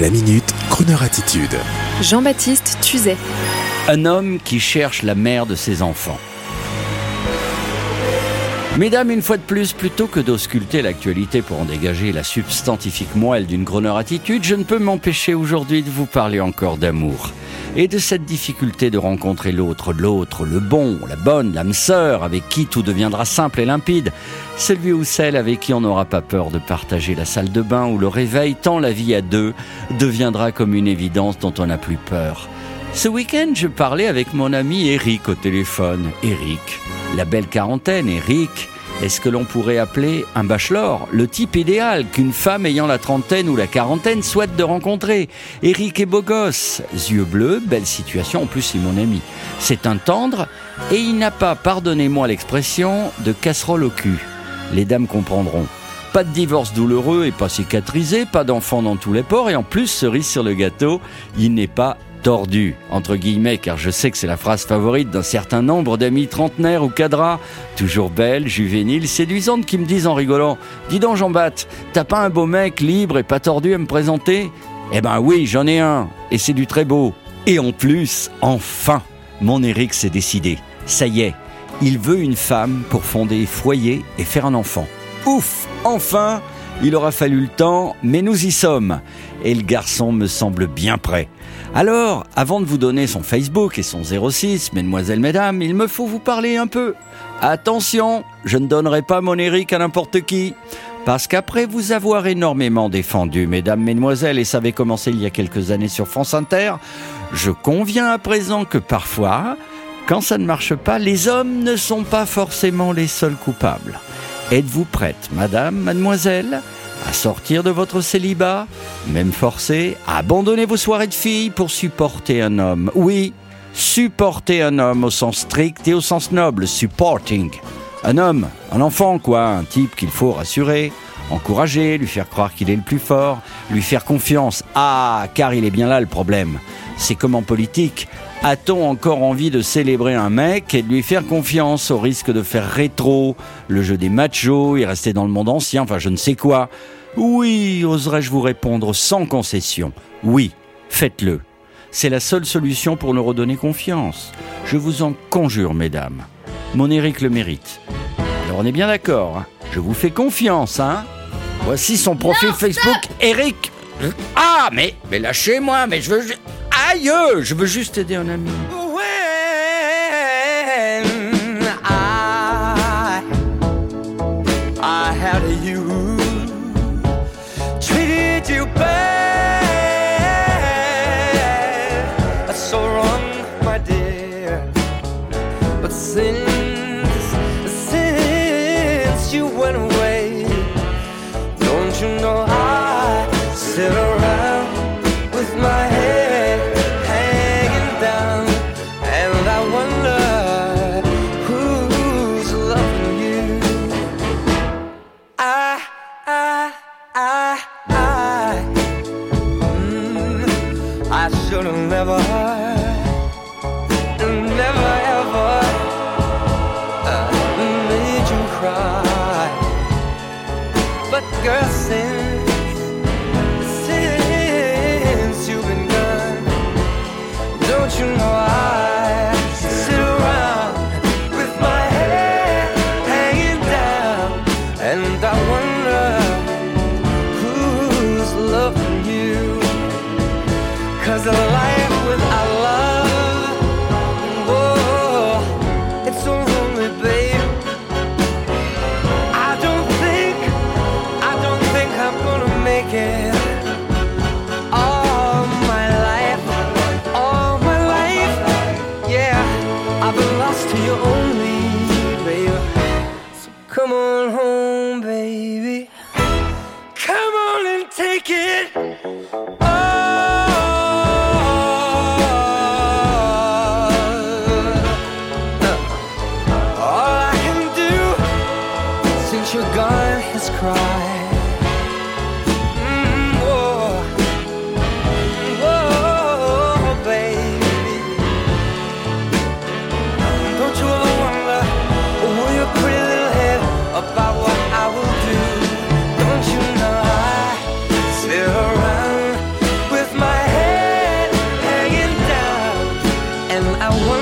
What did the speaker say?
La minute, Kroneur attitude. Jean-Baptiste Tuzet. Un homme qui cherche la mère de ses enfants. Mesdames, une fois de plus, plutôt que d'ausculter l'actualité pour en dégager la substantifique moelle d'une Groner attitude, je ne peux m'empêcher aujourd'hui de vous parler encore d'amour. Et de cette difficulté de rencontrer l'autre, l'autre, le bon, la bonne, l'âme sœur, avec qui tout deviendra simple et limpide, celui ou celle avec qui on n'aura pas peur de partager la salle de bain ou le réveil, tant la vie à deux deviendra comme une évidence dont on n'a plus peur. Ce week-end, je parlais avec mon ami Eric au téléphone. Eric, la belle quarantaine, Eric, est ce que l'on pourrait appeler un bachelor, le type idéal qu'une femme ayant la trentaine ou la quarantaine souhaite de rencontrer? Eric est beau gosse, yeux bleus, belle situation, en plus c'est mon ami. C'est un tendre et il n'a pas, pardonnez-moi l'expression, de casserole au cul. Les dames comprendront. Pas de divorce douloureux et pas cicatrisé, pas d'enfant dans tous les ports et en plus, cerise sur le gâteau, il n'est pas tordu, entre guillemets, car je sais que c'est la phrase favorite d'un certain nombre d'amis trentenaires ou cadras, toujours belles, juvéniles, séduisantes, qui me disent en rigolant Dis donc, Jean-Bapt, t'as pas un beau mec libre et pas tordu à me présenter? Eh ben oui, j'en ai un, et c'est du très beau. Et en plus, enfin, mon Eric s'est décidé. Ça y est, il veut une femme pour fonder foyer et faire un enfant. Ouf, enfin il aura fallu le temps, mais nous y sommes. Et le garçon me semble bien prêt. Alors, avant de vous donner son Facebook et son 06, mesdemoiselles, mesdames, il me faut vous parler un peu. Attention, je ne donnerai pas mon Eric à n'importe qui. Parce qu'après vous avoir énormément défendu, mesdames, mesdemoiselles, et ça avait commencé il y a quelques années sur France Inter, je conviens à présent que parfois, quand ça ne marche pas, les hommes ne sont pas forcément les seuls coupables. Êtes-vous prête, madame, mademoiselle, à sortir de votre célibat, même forcé, à abandonner vos soirées de filles pour supporter un homme? Oui, supporter un homme au sens strict et au sens noble, supporting. Un homme, un enfant quoi, un type qu'il faut rassurer, encourager, lui faire croire qu'il est le plus fort, lui faire confiance. Ah, car il est bien là le problème. C'est comme en politique, a-t-on encore envie de célébrer un mec et de lui faire confiance au risque de faire rétro, le jeu des machos et rester dans le monde ancien, enfin je ne sais quoi Oui, oserais-je vous répondre sans concession. Oui, faites-le. C'est la seule solution pour nous redonner confiance. Je vous en conjure, mesdames. Mon Eric le mérite. Alors on est bien d'accord, hein je vous fais confiance, hein Voici son profil Facebook, Eric. Ah, mais, mais lâchez-moi, mais je veux... Aïe Je veux juste aider un ami. you girl, lost to you only, babe. So come on home, and I want